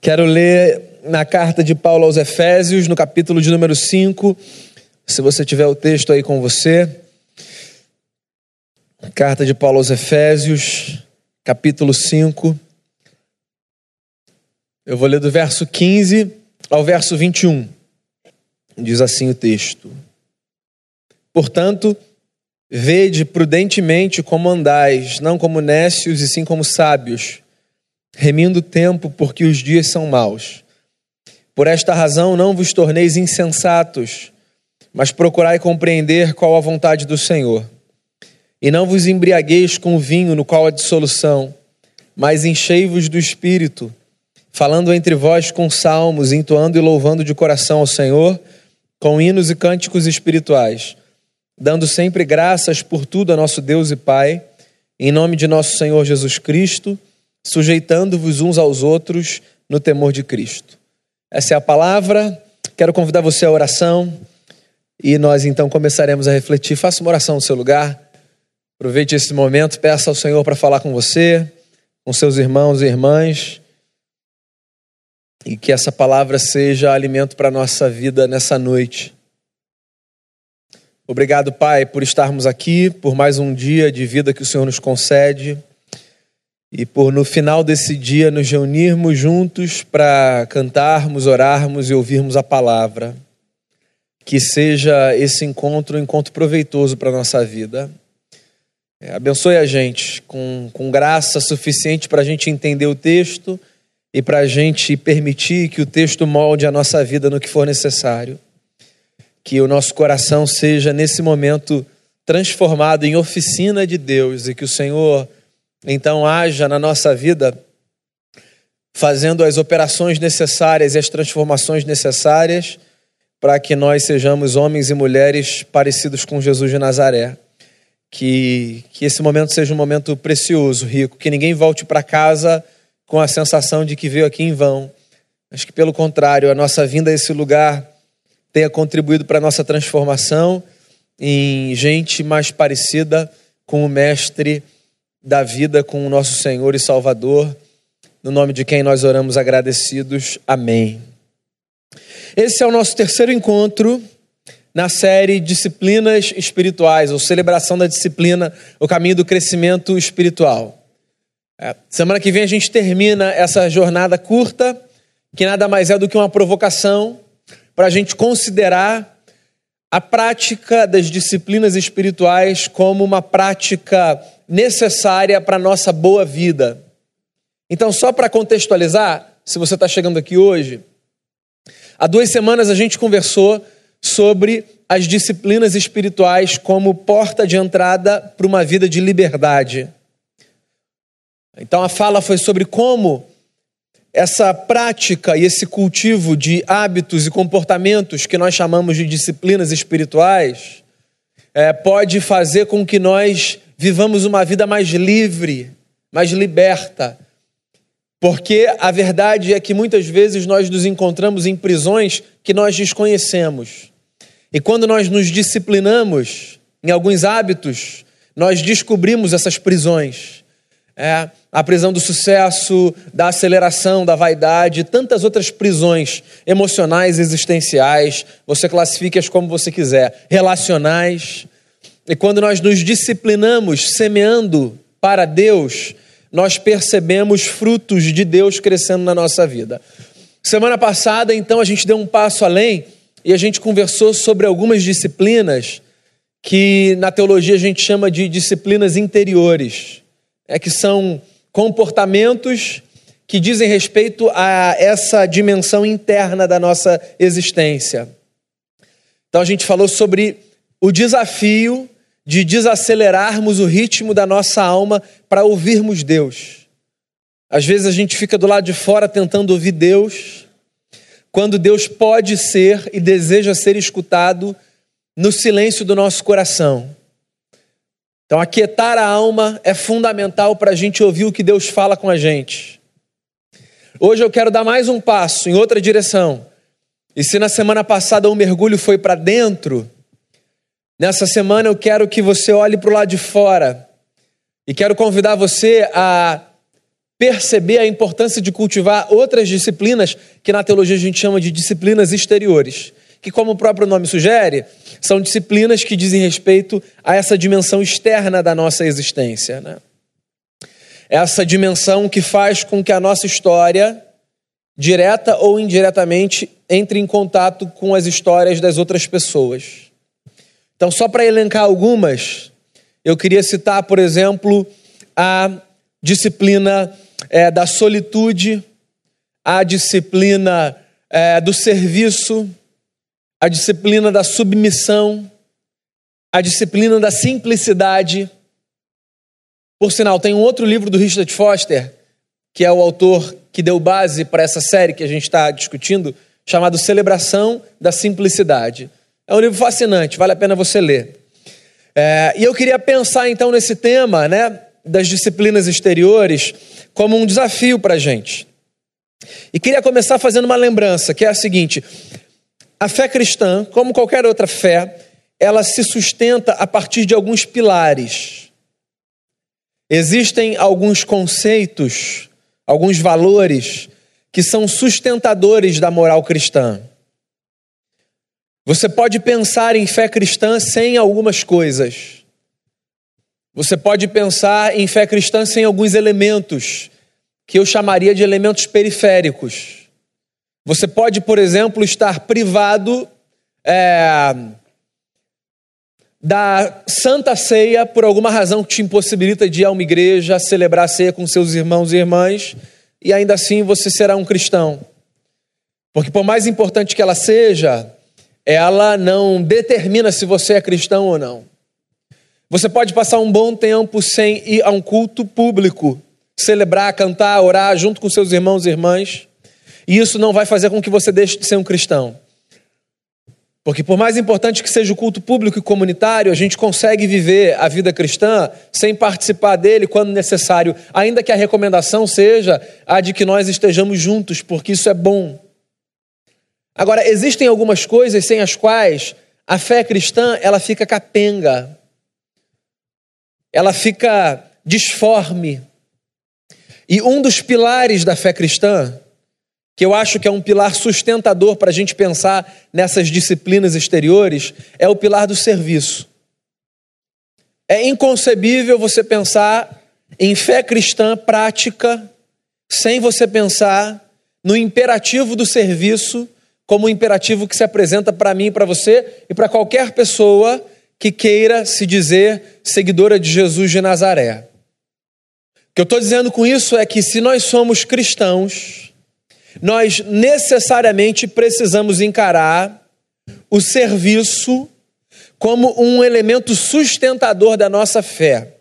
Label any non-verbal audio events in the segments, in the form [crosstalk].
Quero ler na carta de Paulo aos Efésios, no capítulo de número 5. Se você tiver o texto aí com você. Carta de Paulo aos Efésios, capítulo 5. Eu vou ler do verso 15 ao verso 21. Diz assim o texto: Portanto, vede prudentemente como andais, não como nécios e sim como sábios remindo o tempo, porque os dias são maus. Por esta razão não vos torneis insensatos, mas procurai compreender qual a vontade do Senhor. E não vos embriagueis com o vinho no qual há dissolução, mas enchei-vos do Espírito, falando entre vós com salmos, entoando e louvando de coração ao Senhor, com hinos e cânticos espirituais, dando sempre graças por tudo a nosso Deus e Pai, em nome de nosso Senhor Jesus Cristo, sujeitando-vos uns aos outros no temor de Cristo. Essa é a palavra. Quero convidar você à oração e nós então começaremos a refletir. Faça uma oração no seu lugar. Aproveite esse momento, peça ao Senhor para falar com você, com seus irmãos e irmãs. E que essa palavra seja alimento para a nossa vida nessa noite. Obrigado, Pai, por estarmos aqui, por mais um dia de vida que o Senhor nos concede e por no final desse dia nos reunirmos juntos para cantarmos, orarmos e ouvirmos a palavra. Que seja esse encontro um encontro proveitoso para a nossa vida. É, abençoe a gente com, com graça suficiente para a gente entender o texto e para a gente permitir que o texto molde a nossa vida no que for necessário. Que o nosso coração seja, nesse momento, transformado em oficina de Deus e que o Senhor então haja na nossa vida, fazendo as operações necessárias e as transformações necessárias para que nós sejamos homens e mulheres parecidos com Jesus de Nazaré. Que, que esse momento seja um momento precioso, rico, que ninguém volte para casa com a sensação de que veio aqui em vão, mas que, pelo contrário, a nossa vinda a esse lugar tenha contribuído para a nossa transformação em gente mais parecida com o Mestre da vida com o nosso Senhor e Salvador, no nome de quem nós oramos agradecidos. Amém. Esse é o nosso terceiro encontro na série Disciplinas Espirituais, ou celebração da disciplina, o caminho do crescimento espiritual. É, semana que vem a gente termina essa jornada curta, que nada mais é do que uma provocação para a gente considerar a prática das disciplinas espirituais como uma prática necessária para a nossa boa vida. Então, só para contextualizar, se você está chegando aqui hoje, há duas semanas a gente conversou sobre as disciplinas espirituais como porta de entrada para uma vida de liberdade. Então, a fala foi sobre como essa prática e esse cultivo de hábitos e comportamentos que nós chamamos de disciplinas espirituais é, pode fazer com que nós vivamos uma vida mais livre, mais liberta. Porque a verdade é que muitas vezes nós nos encontramos em prisões que nós desconhecemos. E quando nós nos disciplinamos em alguns hábitos, nós descobrimos essas prisões. É, a prisão do sucesso, da aceleração, da vaidade, tantas outras prisões emocionais, existenciais, você classifique-as como você quiser, relacionais. E quando nós nos disciplinamos semeando para Deus, nós percebemos frutos de Deus crescendo na nossa vida. Semana passada, então, a gente deu um passo além e a gente conversou sobre algumas disciplinas que na teologia a gente chama de disciplinas interiores, é que são comportamentos que dizem respeito a essa dimensão interna da nossa existência. Então a gente falou sobre o desafio de desacelerarmos o ritmo da nossa alma para ouvirmos Deus. Às vezes a gente fica do lado de fora tentando ouvir Deus, quando Deus pode ser e deseja ser escutado no silêncio do nosso coração. Então, aquietar a alma é fundamental para a gente ouvir o que Deus fala com a gente. Hoje eu quero dar mais um passo em outra direção. E se na semana passada o um mergulho foi para dentro, Nessa semana eu quero que você olhe para o lado de fora e quero convidar você a perceber a importância de cultivar outras disciplinas que na teologia a gente chama de disciplinas exteriores, que, como o próprio nome sugere, são disciplinas que dizem respeito a essa dimensão externa da nossa existência. Né? Essa dimensão que faz com que a nossa história, direta ou indiretamente, entre em contato com as histórias das outras pessoas. Então, só para elencar algumas, eu queria citar, por exemplo, a disciplina é, da solitude, a disciplina é, do serviço, a disciplina da submissão, a disciplina da simplicidade. Por sinal, tem um outro livro do Richard Foster, que é o autor que deu base para essa série que a gente está discutindo, chamado Celebração da Simplicidade. É um livro fascinante, vale a pena você ler. É, e eu queria pensar então nesse tema, né, das disciplinas exteriores, como um desafio para a gente. E queria começar fazendo uma lembrança, que é a seguinte: a fé cristã, como qualquer outra fé, ela se sustenta a partir de alguns pilares. Existem alguns conceitos, alguns valores que são sustentadores da moral cristã. Você pode pensar em fé cristã sem algumas coisas. Você pode pensar em fé cristã sem alguns elementos, que eu chamaria de elementos periféricos. Você pode, por exemplo, estar privado é, da Santa Ceia por alguma razão que te impossibilita de ir a uma igreja, celebrar a ceia com seus irmãos e irmãs, e ainda assim você será um cristão. Porque, por mais importante que ela seja, ela não determina se você é cristão ou não. Você pode passar um bom tempo sem ir a um culto público, celebrar, cantar, orar junto com seus irmãos e irmãs, e isso não vai fazer com que você deixe de ser um cristão. Porque, por mais importante que seja o culto público e comunitário, a gente consegue viver a vida cristã sem participar dele quando necessário, ainda que a recomendação seja a de que nós estejamos juntos, porque isso é bom. Agora, existem algumas coisas sem as quais a fé cristã ela fica capenga, ela fica disforme. E um dos pilares da fé cristã que eu acho que é um pilar sustentador para a gente pensar nessas disciplinas exteriores, é o pilar do serviço. É inconcebível você pensar em fé cristã prática sem você pensar no imperativo do serviço como um imperativo que se apresenta para mim, para você e para qualquer pessoa que queira se dizer seguidora de Jesus de Nazaré. O que eu estou dizendo com isso é que se nós somos cristãos, nós necessariamente precisamos encarar o serviço como um elemento sustentador da nossa fé.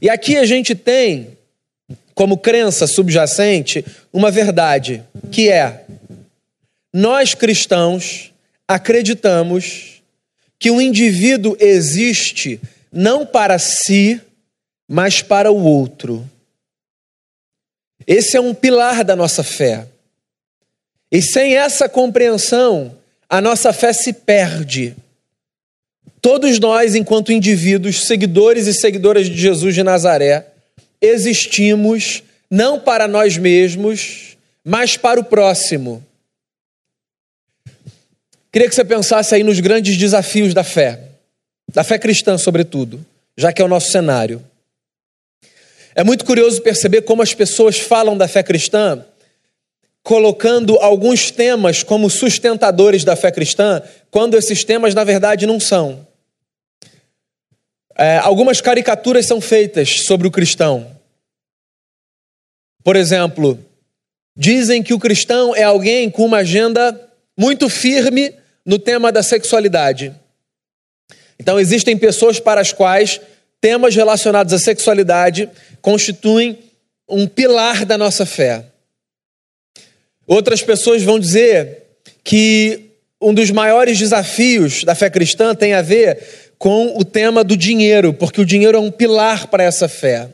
E aqui a gente tem, como crença subjacente, uma verdade, que é: nós cristãos acreditamos que o indivíduo existe não para si, mas para o outro. Esse é um pilar da nossa fé. E sem essa compreensão, a nossa fé se perde. Todos nós, enquanto indivíduos, seguidores e seguidoras de Jesus de Nazaré, existimos não para nós mesmos, mas para o próximo. Queria que você pensasse aí nos grandes desafios da fé, da fé cristã, sobretudo, já que é o nosso cenário. É muito curioso perceber como as pessoas falam da fé cristã, colocando alguns temas como sustentadores da fé cristã, quando esses temas, na verdade, não são. É, algumas caricaturas são feitas sobre o cristão. Por exemplo, dizem que o cristão é alguém com uma agenda muito firme no tema da sexualidade. Então, existem pessoas para as quais temas relacionados à sexualidade constituem um pilar da nossa fé. Outras pessoas vão dizer que um dos maiores desafios da fé cristã tem a ver com o tema do dinheiro, porque o dinheiro é um pilar para essa fé.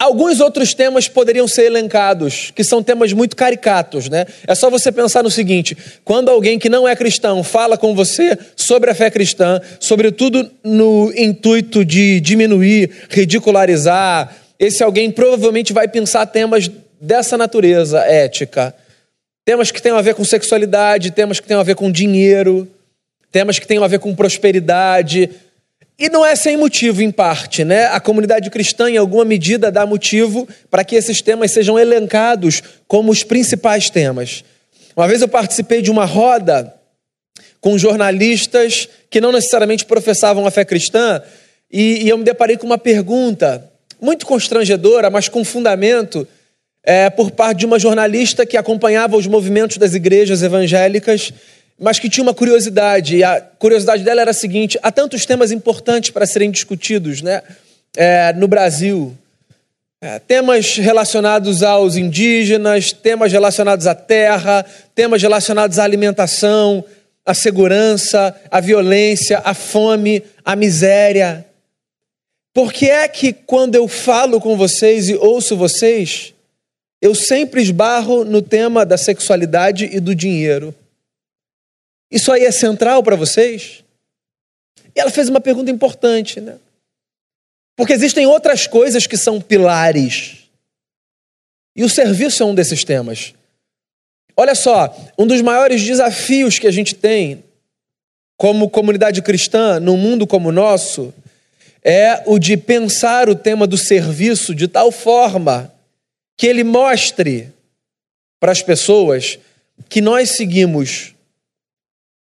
Alguns outros temas poderiam ser elencados, que são temas muito caricatos, né? É só você pensar no seguinte: quando alguém que não é cristão fala com você sobre a fé cristã, sobretudo no intuito de diminuir, ridicularizar, esse alguém provavelmente vai pensar temas dessa natureza ética. Temas que tenham a ver com sexualidade, temas que tenham a ver com dinheiro, temas que tenham a ver com prosperidade. E não é sem motivo, em parte, né? A comunidade cristã, em alguma medida, dá motivo para que esses temas sejam elencados como os principais temas. Uma vez eu participei de uma roda com jornalistas que não necessariamente professavam a fé cristã, e, e eu me deparei com uma pergunta muito constrangedora, mas com fundamento, é, por parte de uma jornalista que acompanhava os movimentos das igrejas evangélicas, mas que tinha uma curiosidade. E a curiosidade dela era a seguinte: há tantos temas importantes para serem discutidos né, é, no Brasil. É, temas relacionados aos indígenas, temas relacionados à terra, temas relacionados à alimentação, à segurança, à violência, à fome, à miséria. Por que é que quando eu falo com vocês e ouço vocês, eu sempre esbarro no tema da sexualidade e do dinheiro? Isso aí é central para vocês? E ela fez uma pergunta importante, né? Porque existem outras coisas que são pilares. E o serviço é um desses temas. Olha só, um dos maiores desafios que a gente tem como comunidade cristã num mundo como o nosso é o de pensar o tema do serviço de tal forma que ele mostre para as pessoas que nós seguimos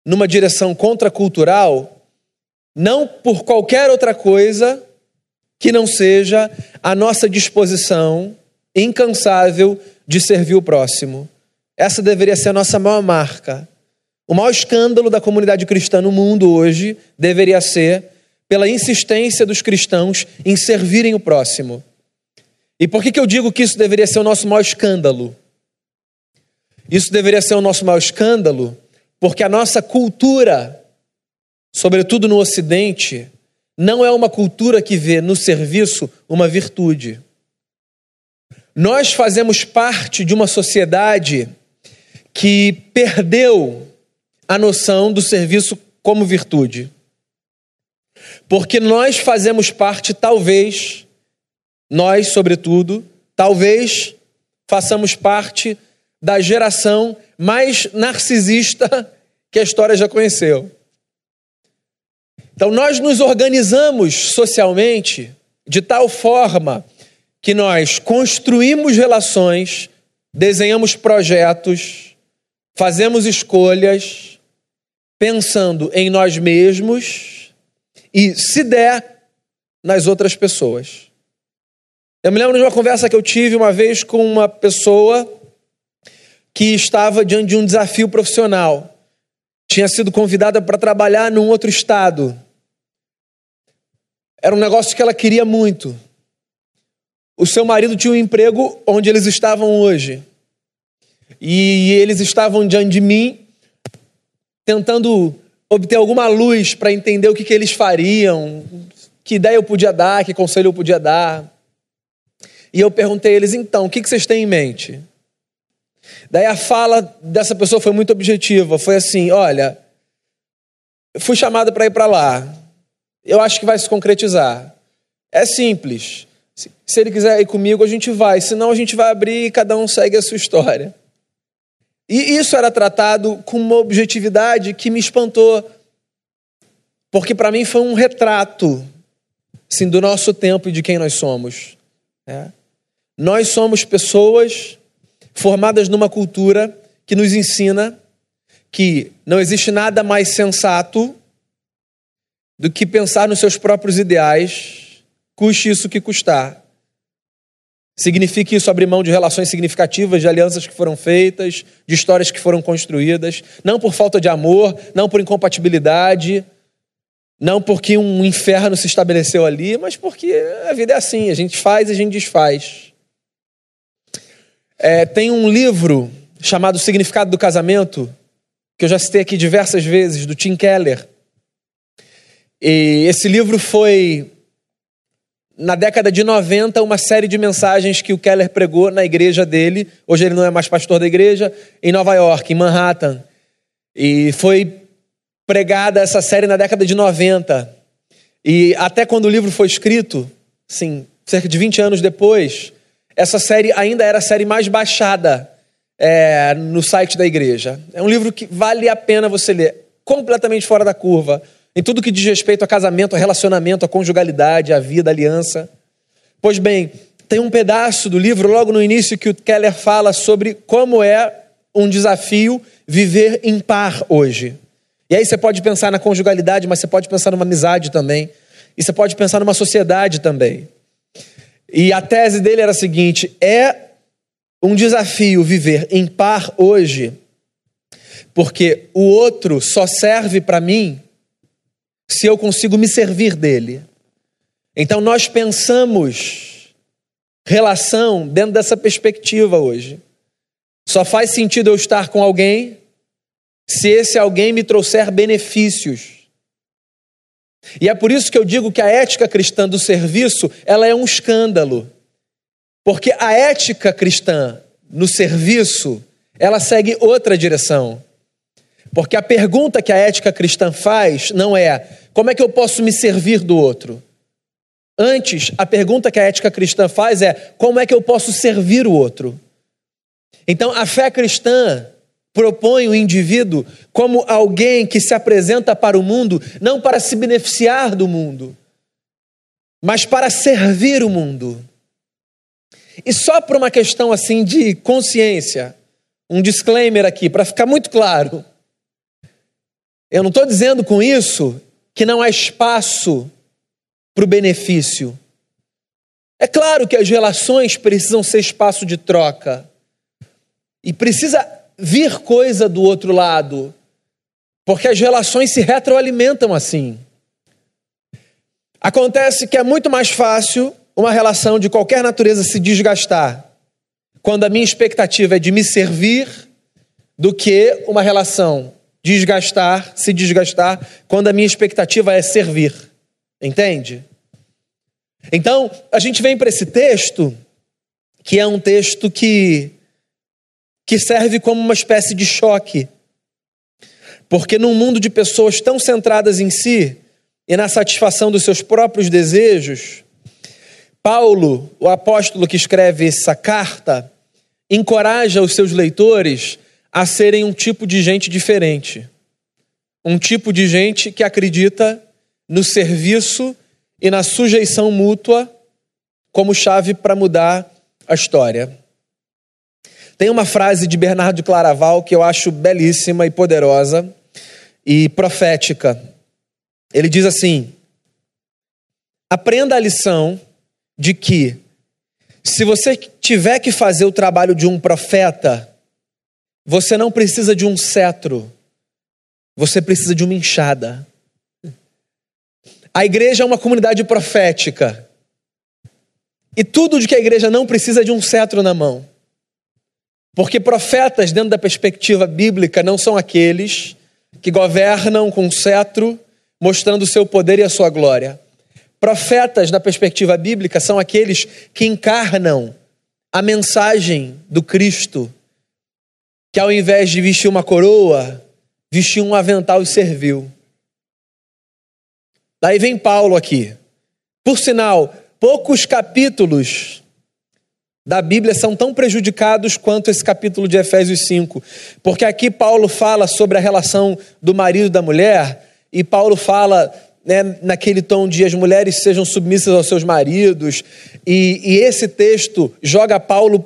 numa direção contracultural, não por qualquer outra coisa que não seja a nossa disposição incansável de servir o próximo. Essa deveria ser a nossa maior marca. O maior escândalo da comunidade cristã no mundo hoje deveria ser pela insistência dos cristãos em servirem o próximo. E por que, que eu digo que isso deveria ser o nosso maior escândalo? Isso deveria ser o nosso maior escândalo porque a nossa cultura, sobretudo no Ocidente, não é uma cultura que vê no serviço uma virtude. Nós fazemos parte de uma sociedade que perdeu a noção do serviço como virtude. Porque nós fazemos parte, talvez, nós, sobretudo, talvez façamos parte da geração mais narcisista que a história já conheceu. Então, nós nos organizamos socialmente de tal forma que nós construímos relações, desenhamos projetos, fazemos escolhas, pensando em nós mesmos e, se der, nas outras pessoas. Eu me lembro de uma conversa que eu tive uma vez com uma pessoa que estava diante de um desafio profissional. Tinha sido convidada para trabalhar num outro estado. Era um negócio que ela queria muito. O seu marido tinha um emprego onde eles estavam hoje. E eles estavam diante de mim, tentando obter alguma luz para entender o que, que eles fariam, que ideia eu podia dar, que conselho eu podia dar. E eu perguntei a eles, então, o que, que vocês têm em mente? Daí a fala dessa pessoa foi muito objetiva. Foi assim: olha, fui chamado para ir para lá. Eu acho que vai se concretizar. É simples. Se ele quiser ir comigo, a gente vai. Senão, a gente vai abrir e cada um segue a sua história. E isso era tratado com uma objetividade que me espantou. Porque para mim foi um retrato assim, do nosso tempo e de quem nós somos. É. Nós somos pessoas formadas numa cultura que nos ensina que não existe nada mais sensato do que pensar nos seus próprios ideais, custe isso que custar. Significa isso abrir mão de relações significativas, de alianças que foram feitas, de histórias que foram construídas, não por falta de amor, não por incompatibilidade, não porque um inferno se estabeleceu ali, mas porque a vida é assim, a gente faz e a gente desfaz. É, tem um livro chamado Significado do Casamento, que eu já citei aqui diversas vezes, do Tim Keller. E esse livro foi, na década de 90, uma série de mensagens que o Keller pregou na igreja dele. Hoje ele não é mais pastor da igreja, em Nova York, em Manhattan. E foi pregada essa série na década de 90. E até quando o livro foi escrito, sim, cerca de 20 anos depois, essa série ainda era a série mais baixada é, no site da igreja. É um livro que vale a pena você ler, completamente fora da curva, em tudo que diz respeito a casamento, a relacionamento, a conjugalidade, a vida, a aliança. Pois bem, tem um pedaço do livro logo no início que o Keller fala sobre como é um desafio viver em par hoje. E aí você pode pensar na conjugalidade, mas você pode pensar numa amizade também. E você pode pensar numa sociedade também. E a tese dele era a seguinte: é um desafio viver em par hoje, porque o outro só serve para mim se eu consigo me servir dele. Então nós pensamos relação dentro dessa perspectiva hoje. Só faz sentido eu estar com alguém se esse alguém me trouxer benefícios. E é por isso que eu digo que a ética cristã do serviço, ela é um escândalo. Porque a ética cristã no serviço, ela segue outra direção. Porque a pergunta que a ética cristã faz não é como é que eu posso me servir do outro? Antes, a pergunta que a ética cristã faz é como é que eu posso servir o outro? Então, a fé cristã propõe o indivíduo como alguém que se apresenta para o mundo não para se beneficiar do mundo, mas para servir o mundo. E só por uma questão assim de consciência, um disclaimer aqui, para ficar muito claro. Eu não estou dizendo com isso que não há espaço para o benefício. É claro que as relações precisam ser espaço de troca. E precisa vir coisa do outro lado, porque as relações se retroalimentam assim. Acontece que é muito mais fácil uma relação de qualquer natureza se desgastar quando a minha expectativa é de me servir do que uma relação desgastar, se desgastar quando a minha expectativa é servir. Entende? Então, a gente vem para esse texto, que é um texto que que serve como uma espécie de choque. Porque num mundo de pessoas tão centradas em si e na satisfação dos seus próprios desejos, Paulo, o apóstolo que escreve essa carta, encoraja os seus leitores a serem um tipo de gente diferente. Um tipo de gente que acredita no serviço e na sujeição mútua como chave para mudar a história. Tem uma frase de Bernardo Claraval que eu acho belíssima e poderosa e profética. Ele diz assim: Aprenda a lição de que, se você tiver que fazer o trabalho de um profeta, você não precisa de um cetro, você precisa de uma enxada. A igreja é uma comunidade profética. E tudo de que a igreja não precisa é de um cetro na mão. Porque profetas, dentro da perspectiva bíblica, não são aqueles que governam com cetro, mostrando o seu poder e a sua glória. Profetas, na perspectiva bíblica, são aqueles que encarnam a mensagem do Cristo, que ao invés de vestir uma coroa, vestiu um avental e serviu. Daí vem Paulo aqui. Por sinal, poucos capítulos da Bíblia são tão prejudicados quanto esse capítulo de Efésios 5. Porque aqui Paulo fala sobre a relação do marido e da mulher, e Paulo fala né, naquele tom de as mulheres sejam submissas aos seus maridos, e, e esse texto joga Paulo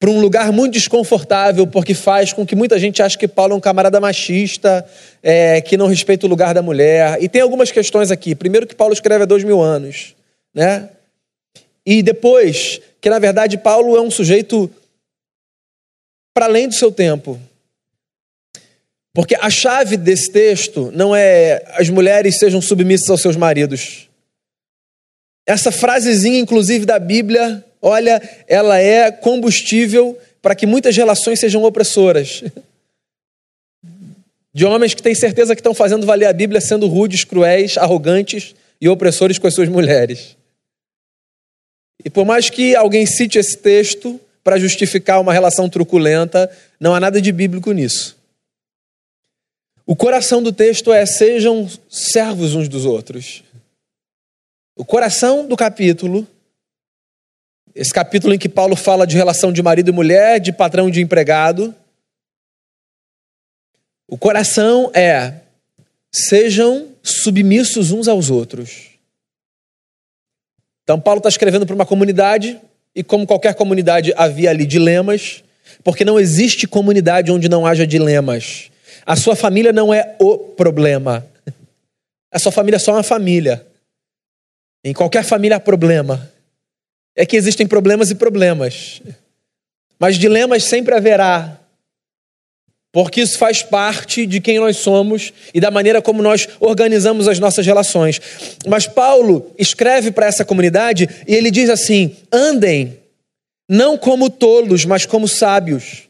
para um lugar muito desconfortável, porque faz com que muita gente ache que Paulo é um camarada machista, é, que não respeita o lugar da mulher. E tem algumas questões aqui. Primeiro, que Paulo escreve há dois mil anos, né? E depois, que na verdade Paulo é um sujeito para além do seu tempo. Porque a chave desse texto não é as mulheres sejam submissas aos seus maridos. Essa frasezinha, inclusive, da Bíblia, olha, ela é combustível para que muitas relações sejam opressoras. De homens que têm certeza que estão fazendo valer a Bíblia sendo rudes, cruéis, arrogantes e opressores com as suas mulheres. E por mais que alguém cite esse texto para justificar uma relação truculenta, não há nada de bíblico nisso. O coração do texto é: sejam servos uns dos outros. O coração do capítulo esse capítulo em que Paulo fala de relação de marido e mulher, de patrão e de empregado. O coração é: sejam submissos uns aos outros. Então, Paulo está escrevendo para uma comunidade, e como qualquer comunidade, havia ali dilemas, porque não existe comunidade onde não haja dilemas. A sua família não é o problema. A sua família é só uma família. Em qualquer família há problema. É que existem problemas e problemas. Mas dilemas sempre haverá porque isso faz parte de quem nós somos e da maneira como nós organizamos as nossas relações. Mas Paulo escreve para essa comunidade e ele diz assim: andem, não como tolos, mas como sábios.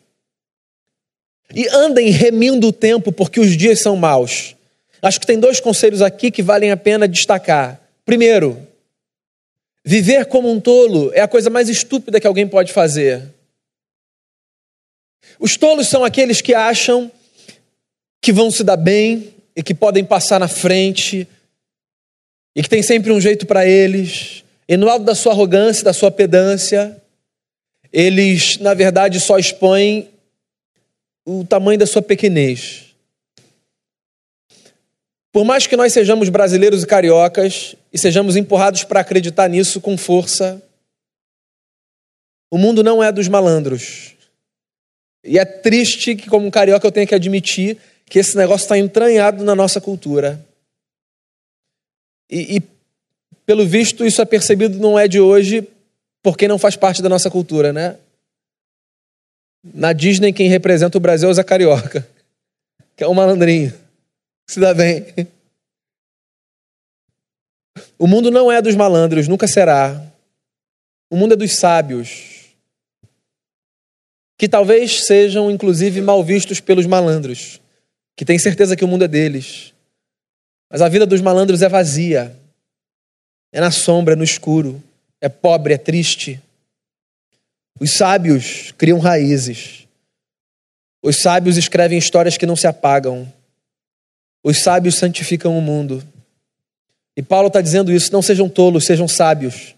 E andem remindo o tempo, porque os dias são maus. Acho que tem dois conselhos aqui que valem a pena destacar. Primeiro, viver como um tolo é a coisa mais estúpida que alguém pode fazer. Os tolos são aqueles que acham que vão se dar bem e que podem passar na frente e que tem sempre um jeito para eles. E no alto da sua arrogância, da sua pedância, eles, na verdade, só expõem o tamanho da sua pequenez. Por mais que nós sejamos brasileiros e cariocas e sejamos empurrados para acreditar nisso com força, o mundo não é dos malandros. E é triste que, como carioca, eu tenha que admitir que esse negócio está entranhado na nossa cultura. E, e, pelo visto, isso é percebido não é de hoje, porque não faz parte da nossa cultura, né? Na Disney, quem representa o Brasil é o Zé Carioca, [laughs] que é um malandrinho, se dá bem. O mundo não é dos malandros, nunca será. O mundo é dos sábios que talvez sejam inclusive mal vistos pelos malandros, que têm certeza que o mundo é deles. Mas a vida dos malandros é vazia, é na sombra, é no escuro, é pobre, é triste. Os sábios criam raízes. Os sábios escrevem histórias que não se apagam. Os sábios santificam o mundo. E Paulo está dizendo isso: não sejam tolos, sejam sábios.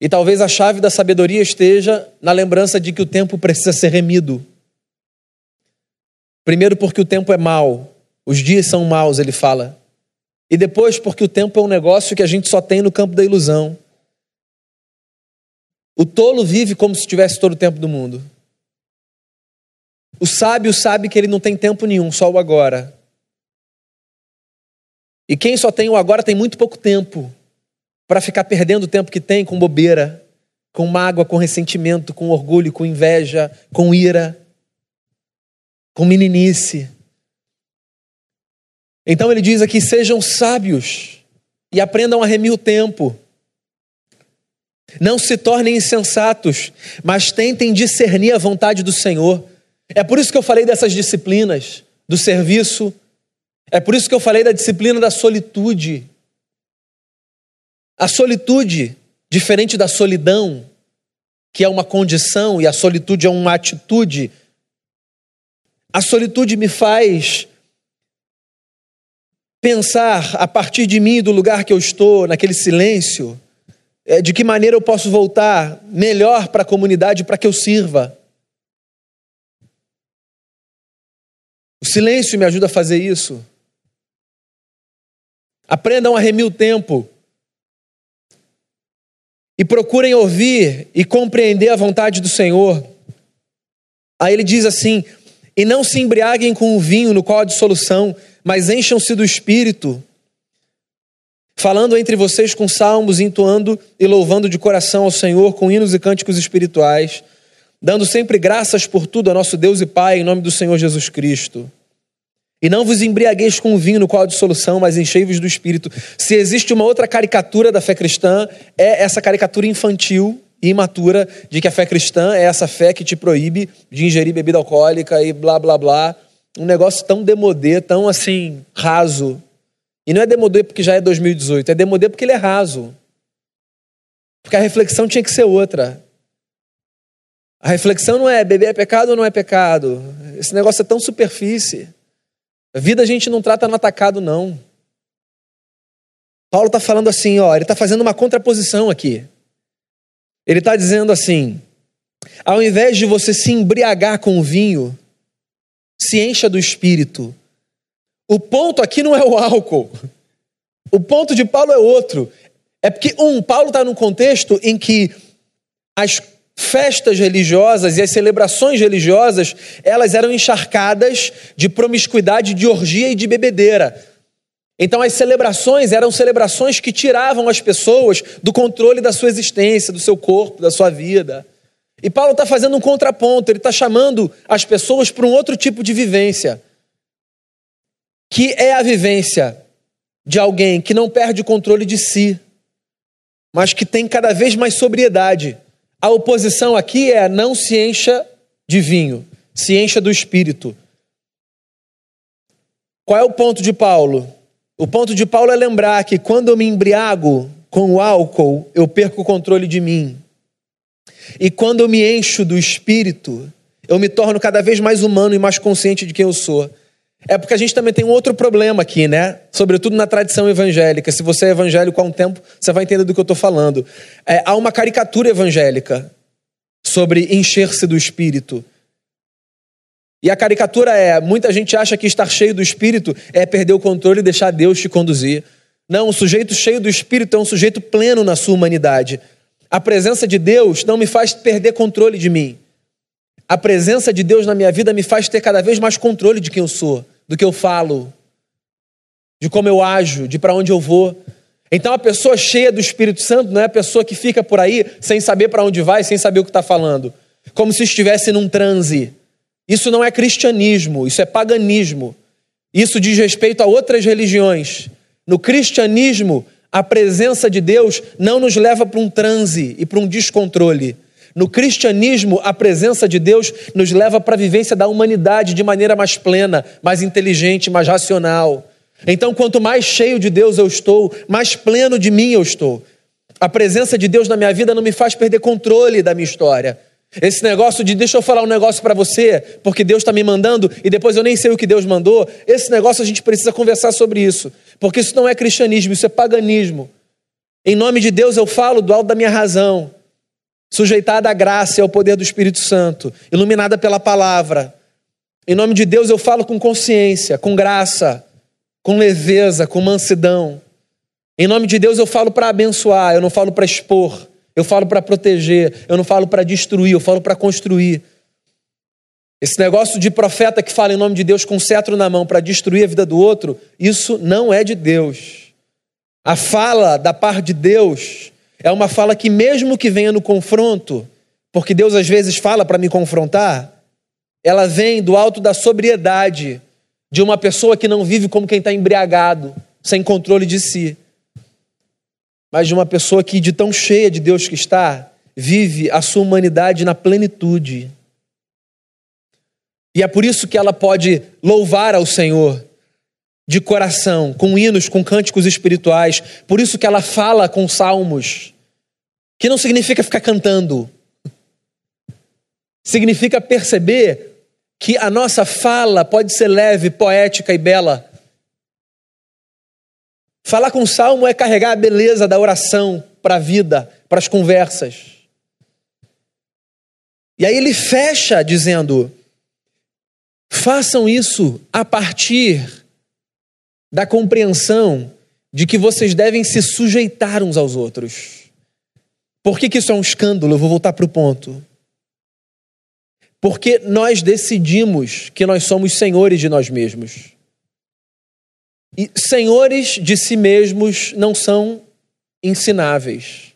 E talvez a chave da sabedoria esteja na lembrança de que o tempo precisa ser remido. Primeiro, porque o tempo é mau, os dias são maus, ele fala. E depois, porque o tempo é um negócio que a gente só tem no campo da ilusão. O tolo vive como se tivesse todo o tempo do mundo. O sábio sabe que ele não tem tempo nenhum, só o agora. E quem só tem o agora tem muito pouco tempo para ficar perdendo o tempo que tem com bobeira, com mágoa, com ressentimento, com orgulho, com inveja, com ira, com meninice. Então ele diz aqui: sejam sábios e aprendam a remir o tempo. Não se tornem insensatos, mas tentem discernir a vontade do Senhor. É por isso que eu falei dessas disciplinas, do serviço. É por isso que eu falei da disciplina da solitude. A solitude, diferente da solidão, que é uma condição e a solitude é uma atitude, a solitude me faz pensar a partir de mim, do lugar que eu estou, naquele silêncio, é, de que maneira eu posso voltar melhor para a comunidade para que eu sirva. O silêncio me ajuda a fazer isso. Aprendam a remir o tempo e procurem ouvir e compreender a vontade do Senhor. Aí ele diz assim: e não se embriaguem com o vinho no qual há dissolução, mas encham-se do espírito, falando entre vocês com salmos, entoando e louvando de coração ao Senhor com hinos e cânticos espirituais, dando sempre graças por tudo a nosso Deus e Pai, em nome do Senhor Jesus Cristo. E não vos embriagueis com o vinho no qual há dissolução, mas enchei-vos do Espírito. Se existe uma outra caricatura da fé cristã, é essa caricatura infantil e imatura de que a fé cristã é essa fé que te proíbe de ingerir bebida alcoólica e blá blá blá. Um negócio tão demodê, tão assim, raso. E não é demodê porque já é 2018, é demodê porque ele é raso. Porque a reflexão tinha que ser outra. A reflexão não é beber é pecado ou não é pecado. Esse negócio é tão superfície. A vida a gente não trata no atacado, não. Paulo está falando assim, ó, ele está fazendo uma contraposição aqui. Ele está dizendo assim: ao invés de você se embriagar com o vinho, se encha do espírito. O ponto aqui não é o álcool. O ponto de Paulo é outro. É porque, um, Paulo está num contexto em que as festas religiosas e as celebrações religiosas, elas eram encharcadas de promiscuidade, de orgia e de bebedeira. Então as celebrações eram celebrações que tiravam as pessoas do controle da sua existência, do seu corpo, da sua vida. E Paulo está fazendo um contraponto, ele está chamando as pessoas para um outro tipo de vivência, que é a vivência de alguém que não perde o controle de si, mas que tem cada vez mais sobriedade. A oposição aqui é não se encha de vinho, se encha do espírito. Qual é o ponto de Paulo? O ponto de Paulo é lembrar que quando eu me embriago com o álcool, eu perco o controle de mim. E quando eu me encho do espírito, eu me torno cada vez mais humano e mais consciente de quem eu sou. É porque a gente também tem um outro problema aqui, né? Sobretudo na tradição evangélica. Se você é evangélico há um tempo, você vai entender do que eu estou falando. É, há uma caricatura evangélica sobre encher-se do espírito. E a caricatura é: muita gente acha que estar cheio do espírito é perder o controle e deixar Deus te conduzir. Não, o sujeito cheio do espírito é um sujeito pleno na sua humanidade. A presença de Deus não me faz perder controle de mim. A presença de Deus na minha vida me faz ter cada vez mais controle de quem eu sou, do que eu falo, de como eu ajo, de para onde eu vou. Então a pessoa cheia do Espírito Santo não é a pessoa que fica por aí sem saber para onde vai, sem saber o que está falando, como se estivesse num transe. Isso não é cristianismo, isso é paganismo. Isso diz respeito a outras religiões. No cristianismo, a presença de Deus não nos leva para um transe e para um descontrole. No cristianismo, a presença de Deus nos leva para a vivência da humanidade de maneira mais plena, mais inteligente, mais racional. Então, quanto mais cheio de Deus eu estou, mais pleno de mim eu estou. A presença de Deus na minha vida não me faz perder controle da minha história. Esse negócio de deixa eu falar um negócio para você, porque Deus está me mandando e depois eu nem sei o que Deus mandou. Esse negócio a gente precisa conversar sobre isso, porque isso não é cristianismo, isso é paganismo. Em nome de Deus eu falo do alto da minha razão, sujeitada à graça e ao poder do Espírito Santo, iluminada pela palavra. Em nome de Deus eu falo com consciência, com graça, com leveza, com mansidão. Em nome de Deus eu falo para abençoar, eu não falo para expor. Eu falo para proteger, eu não falo para destruir, eu falo para construir. Esse negócio de profeta que fala em nome de Deus com cetro na mão para destruir a vida do outro, isso não é de Deus. A fala da parte de Deus é uma fala que, mesmo que venha no confronto, porque Deus às vezes fala para me confrontar, ela vem do alto da sobriedade de uma pessoa que não vive como quem está embriagado, sem controle de si mas de uma pessoa que, de tão cheia de Deus que está, vive a sua humanidade na plenitude. E é por isso que ela pode louvar ao Senhor de coração, com hinos, com cânticos espirituais. Por isso que ela fala com salmos, que não significa ficar cantando. Significa perceber que a nossa fala pode ser leve, poética e bela, Falar com salmo é carregar a beleza da oração para a vida, para as conversas. E aí ele fecha dizendo: façam isso a partir da compreensão de que vocês devem se sujeitar uns aos outros. Por que, que isso é um escândalo? Eu vou voltar para o ponto. Porque nós decidimos que nós somos senhores de nós mesmos. E senhores de si mesmos não são ensináveis.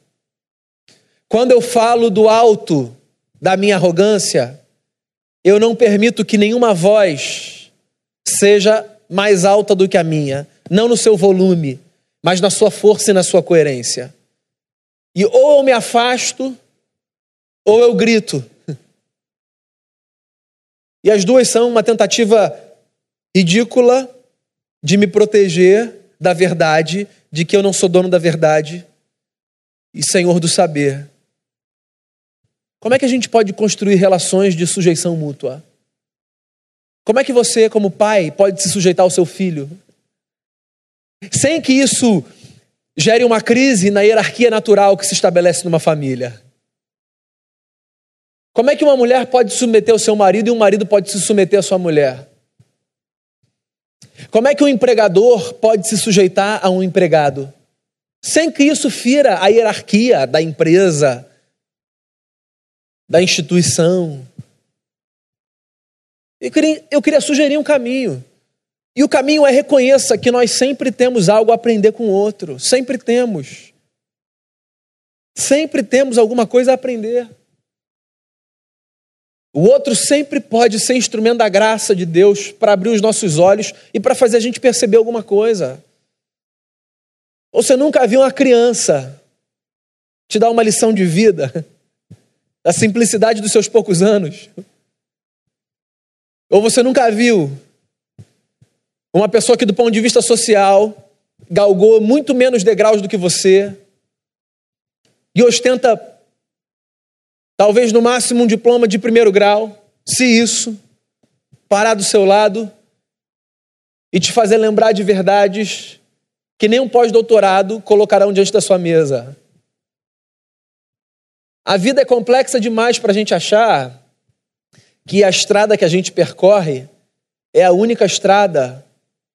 Quando eu falo do alto da minha arrogância, eu não permito que nenhuma voz seja mais alta do que a minha, não no seu volume, mas na sua força e na sua coerência. E ou eu me afasto, ou eu grito. E as duas são uma tentativa ridícula de me proteger da verdade, de que eu não sou dono da verdade e senhor do saber. Como é que a gente pode construir relações de sujeição mútua? Como é que você, como pai, pode se sujeitar ao seu filho? Sem que isso gere uma crise na hierarquia natural que se estabelece numa família. Como é que uma mulher pode submeter ao seu marido e um marido pode se submeter à sua mulher? Como é que um empregador pode se sujeitar a um empregado? Sem que isso fira a hierarquia da empresa, da instituição. Eu queria, eu queria sugerir um caminho. E o caminho é reconheça que nós sempre temos algo a aprender com o outro. Sempre temos. Sempre temos alguma coisa a aprender. O outro sempre pode ser instrumento da graça de Deus para abrir os nossos olhos e para fazer a gente perceber alguma coisa. Ou você nunca viu uma criança te dar uma lição de vida, [laughs] da simplicidade dos seus poucos anos. Ou você nunca viu uma pessoa que, do ponto de vista social, galgou muito menos degraus do que você e ostenta talvez no máximo um diploma de primeiro grau, se isso, parar do seu lado e te fazer lembrar de verdades que nem um pós-doutorado colocarão diante da sua mesa. A vida é complexa demais para a gente achar que a estrada que a gente percorre é a única estrada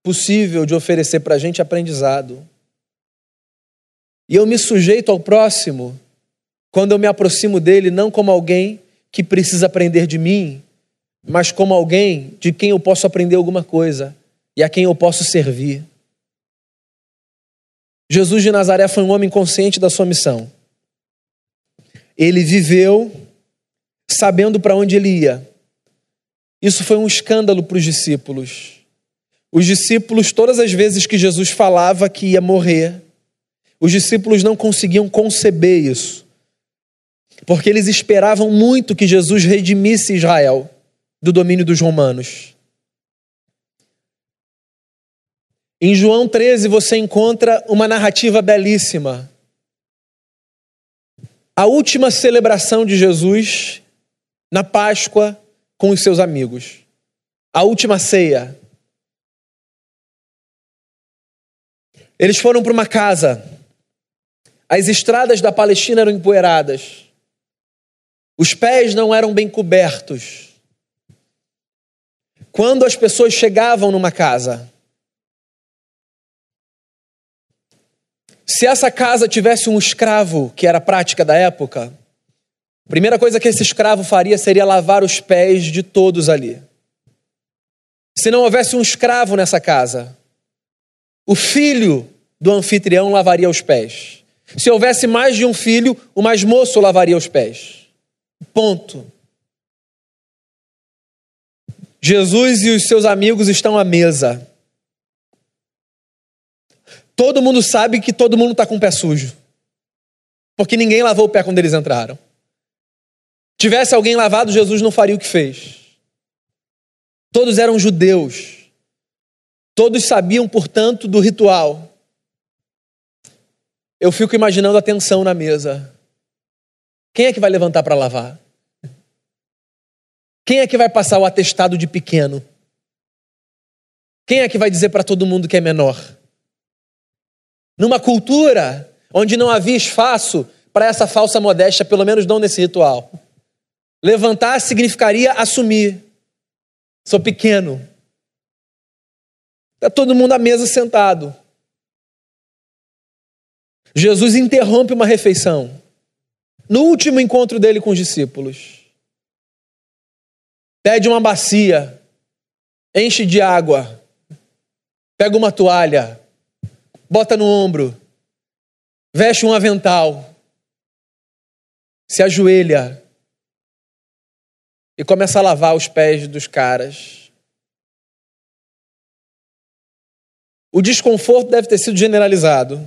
possível de oferecer para a gente aprendizado. E eu me sujeito ao próximo quando eu me aproximo dele não como alguém que precisa aprender de mim, mas como alguém de quem eu posso aprender alguma coisa e a quem eu posso servir. Jesus de Nazaré foi um homem consciente da sua missão. Ele viveu sabendo para onde ele ia. Isso foi um escândalo para os discípulos. Os discípulos, todas as vezes que Jesus falava que ia morrer, os discípulos não conseguiam conceber isso porque eles esperavam muito que Jesus redimisse Israel do domínio dos romanos. Em João 13 você encontra uma narrativa belíssima. A última celebração de Jesus na Páscoa com os seus amigos. A última ceia. Eles foram para uma casa. As estradas da Palestina eram empoeiradas. Os pés não eram bem cobertos. Quando as pessoas chegavam numa casa, se essa casa tivesse um escravo, que era a prática da época, primeira coisa que esse escravo faria seria lavar os pés de todos ali. Se não houvesse um escravo nessa casa, o filho do anfitrião lavaria os pés. Se houvesse mais de um filho, o mais moço lavaria os pés. Ponto. Jesus e os seus amigos estão à mesa. Todo mundo sabe que todo mundo está com o pé sujo. Porque ninguém lavou o pé quando eles entraram. Tivesse alguém lavado, Jesus não faria o que fez. Todos eram judeus. Todos sabiam, portanto, do ritual. Eu fico imaginando a tensão na mesa. Quem é que vai levantar para lavar? Quem é que vai passar o atestado de pequeno? Quem é que vai dizer para todo mundo que é menor? Numa cultura onde não havia espaço para essa falsa modéstia, pelo menos não nesse ritual. Levantar significaria assumir. Sou pequeno. Está todo mundo à mesa sentado. Jesus interrompe uma refeição no último encontro dele com os discípulos. Pede uma bacia, enche de água, pega uma toalha, bota no ombro, veste um avental, se ajoelha e começa a lavar os pés dos caras. O desconforto deve ter sido generalizado.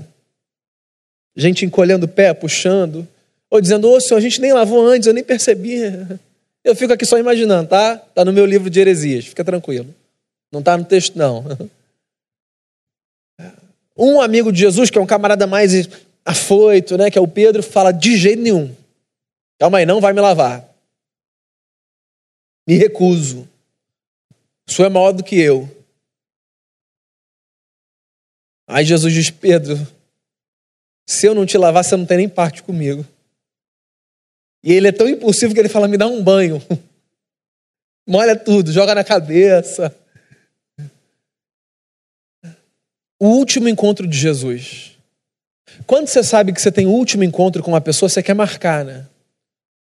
Gente encolhendo o pé, puxando. Ou dizendo, ô senhor, a gente nem lavou antes, eu nem percebi. [laughs] Eu fico aqui só imaginando, tá? Tá no meu livro de heresias, fica tranquilo. Não tá no texto, não. [laughs] Um amigo de Jesus, que é um camarada mais afoito, né, que é o Pedro, fala de jeito nenhum. Calma aí, não vai me lavar. Me recuso. O senhor é maior do que eu. Aí Jesus diz: Pedro, se eu não te lavar, você não tem nem parte comigo. E ele é tão impulsivo que ele fala: me dá um banho. [laughs] Molha tudo, joga na cabeça. O último encontro de Jesus. Quando você sabe que você tem o último encontro com uma pessoa, você quer marcar, né?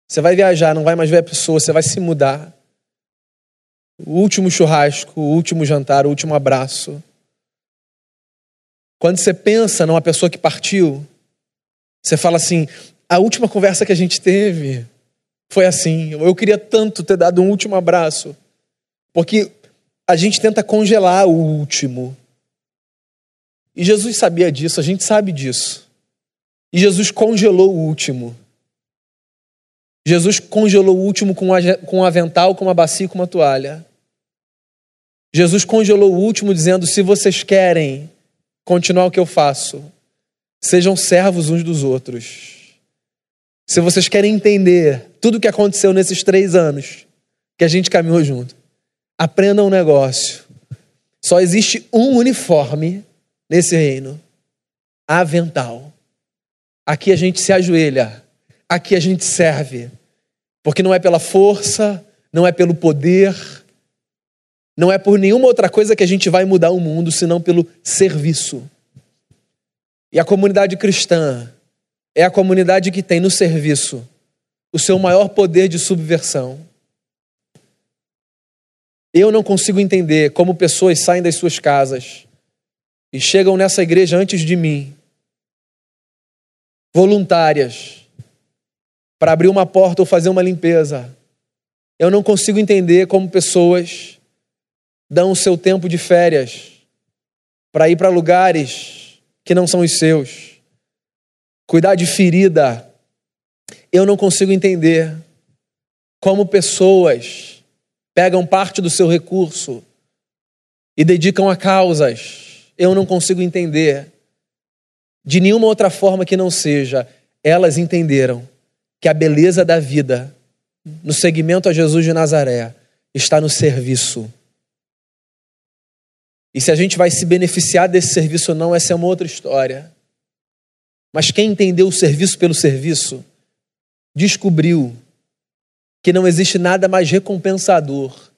Você vai viajar, não vai mais ver a pessoa, você vai se mudar. O último churrasco, o último jantar, o último abraço. Quando você pensa numa pessoa que partiu, você fala assim: a última conversa que a gente teve foi assim. Eu queria tanto ter dado um último abraço. Porque a gente tenta congelar o último. E Jesus sabia disso, a gente sabe disso. E Jesus congelou o último. Jesus congelou o último com um avental, com uma bacia e com uma toalha. Jesus congelou o último dizendo: se vocês querem continuar o que eu faço, sejam servos uns dos outros. Se vocês querem entender tudo o que aconteceu nesses três anos que a gente caminhou junto, aprendam um negócio. Só existe um uniforme nesse reino: avental. Aqui a gente se ajoelha, aqui a gente serve, porque não é pela força, não é pelo poder, não é por nenhuma outra coisa que a gente vai mudar o mundo, senão pelo serviço. E a comunidade cristã é a comunidade que tem no serviço o seu maior poder de subversão. Eu não consigo entender como pessoas saem das suas casas e chegam nessa igreja antes de mim, voluntárias, para abrir uma porta ou fazer uma limpeza. Eu não consigo entender como pessoas dão o seu tempo de férias para ir para lugares que não são os seus cuidar de ferida. Eu não consigo entender como pessoas pegam parte do seu recurso e dedicam a causas. Eu não consigo entender de nenhuma outra forma que não seja. Elas entenderam que a beleza da vida, no seguimento a Jesus de Nazaré, está no serviço. E se a gente vai se beneficiar desse serviço ou não, essa é uma outra história. Mas quem entendeu o serviço pelo serviço, descobriu que não existe nada mais recompensador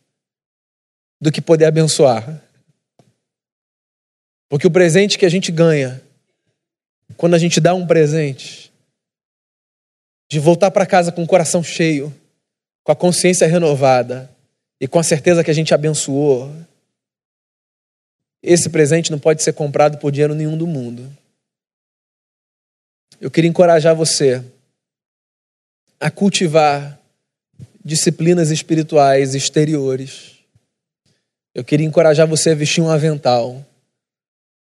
do que poder abençoar. Porque o presente que a gente ganha, quando a gente dá um presente, de voltar para casa com o coração cheio, com a consciência renovada e com a certeza que a gente abençoou, esse presente não pode ser comprado por dinheiro nenhum do mundo. Eu queria encorajar você a cultivar disciplinas espirituais exteriores. Eu queria encorajar você a vestir um avental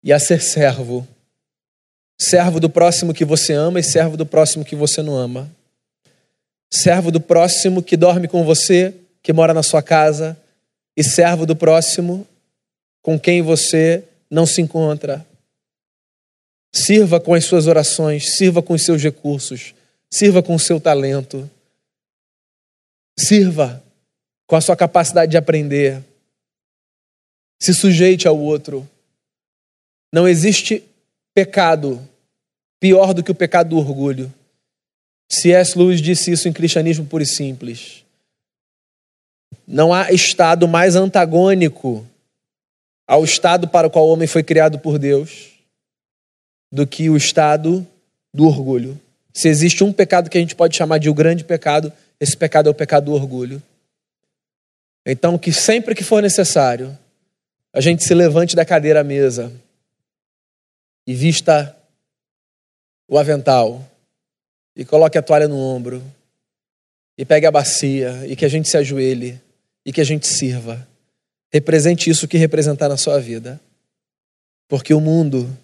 e a ser servo. Servo do próximo que você ama e servo do próximo que você não ama. Servo do próximo que dorme com você, que mora na sua casa, e servo do próximo com quem você não se encontra. Sirva com as suas orações, sirva com os seus recursos, sirva com o seu talento. Sirva com a sua capacidade de aprender. Se sujeite ao outro. Não existe pecado pior do que o pecado do orgulho. C.S. Lewis disse isso em Cristianismo Puro e Simples. Não há estado mais antagônico ao estado para o qual o homem foi criado por Deus do que o estado do orgulho. Se existe um pecado que a gente pode chamar de o grande pecado, esse pecado é o pecado do orgulho. Então, que sempre que for necessário, a gente se levante da cadeira à mesa e vista o avental e coloque a toalha no ombro e pegue a bacia e que a gente se ajoelhe e que a gente sirva. Represente isso que representar na sua vida. Porque o mundo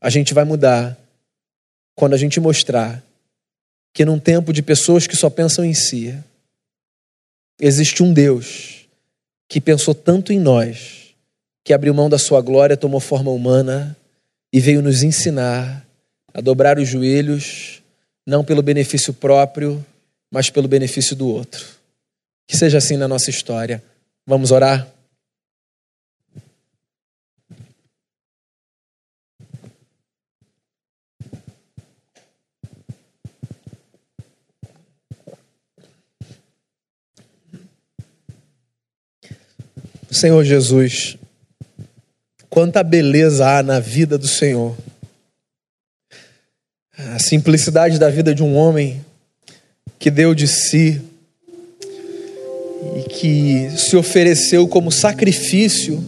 a gente vai mudar quando a gente mostrar que num tempo de pessoas que só pensam em si, existe um Deus que pensou tanto em nós, que abriu mão da sua glória, tomou forma humana e veio nos ensinar a dobrar os joelhos, não pelo benefício próprio, mas pelo benefício do outro. Que seja assim na nossa história. Vamos orar? Senhor Jesus, quanta beleza há na vida do Senhor. A simplicidade da vida de um homem que deu de si e que se ofereceu como sacrifício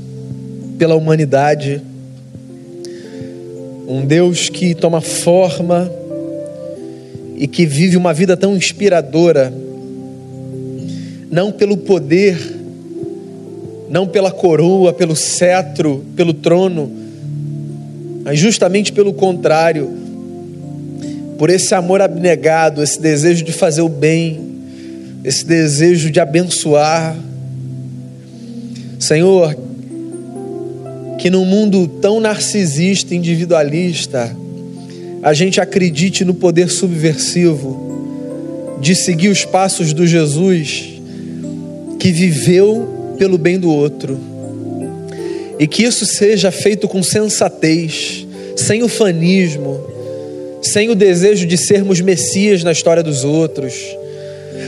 pela humanidade. Um Deus que toma forma e que vive uma vida tão inspiradora, não pelo poder, não pela coroa, pelo cetro, pelo trono, mas justamente pelo contrário, por esse amor abnegado, esse desejo de fazer o bem, esse desejo de abençoar. Senhor, que num mundo tão narcisista, individualista, a gente acredite no poder subversivo de seguir os passos do Jesus que viveu pelo bem do outro. E que isso seja feito com sensatez, sem ufanismo, sem o desejo de sermos messias na história dos outros,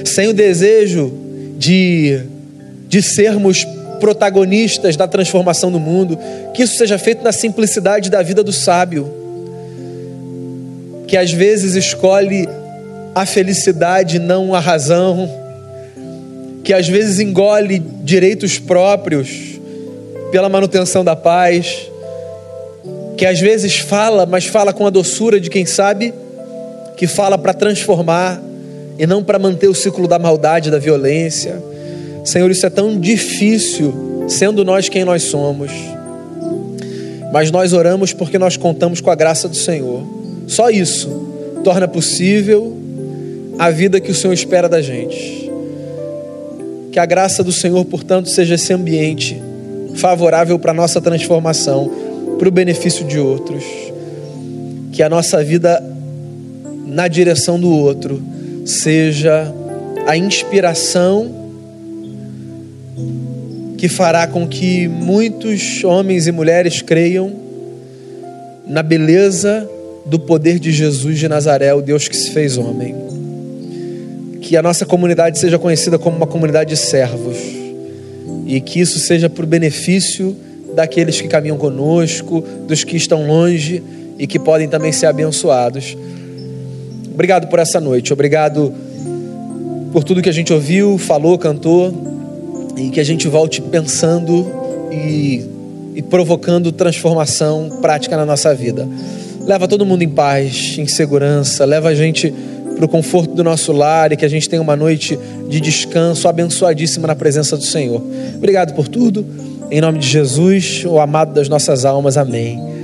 sem o desejo de, de sermos protagonistas da transformação do mundo, que isso seja feito na simplicidade da vida do sábio que às vezes escolhe a felicidade, não a razão, que às vezes engole direitos próprios pela manutenção da paz, que às vezes fala, mas fala com a doçura de quem sabe que fala para transformar e não para manter o ciclo da maldade, da violência. Senhor, isso é tão difícil, sendo nós quem nós somos. Mas nós oramos porque nós contamos com a graça do Senhor. Só isso torna possível a vida que o Senhor espera da gente. Que a graça do Senhor, portanto, seja esse ambiente favorável para a nossa transformação, para o benefício de outros. Que a nossa vida na direção do outro seja a inspiração que fará com que muitos homens e mulheres creiam na beleza do poder de Jesus de Nazaré, o Deus que se fez homem. Que a nossa comunidade seja conhecida como uma comunidade de servos e que isso seja por benefício daqueles que caminham conosco, dos que estão longe e que podem também ser abençoados. Obrigado por essa noite, obrigado por tudo que a gente ouviu, falou, cantou e que a gente volte pensando e, e provocando transformação prática na nossa vida. Leva todo mundo em paz, em segurança. Leva a gente para o conforto do nosso lar e que a gente tenha uma noite de descanso abençoadíssima na presença do Senhor. Obrigado por tudo. Em nome de Jesus, o amado das nossas almas. Amém.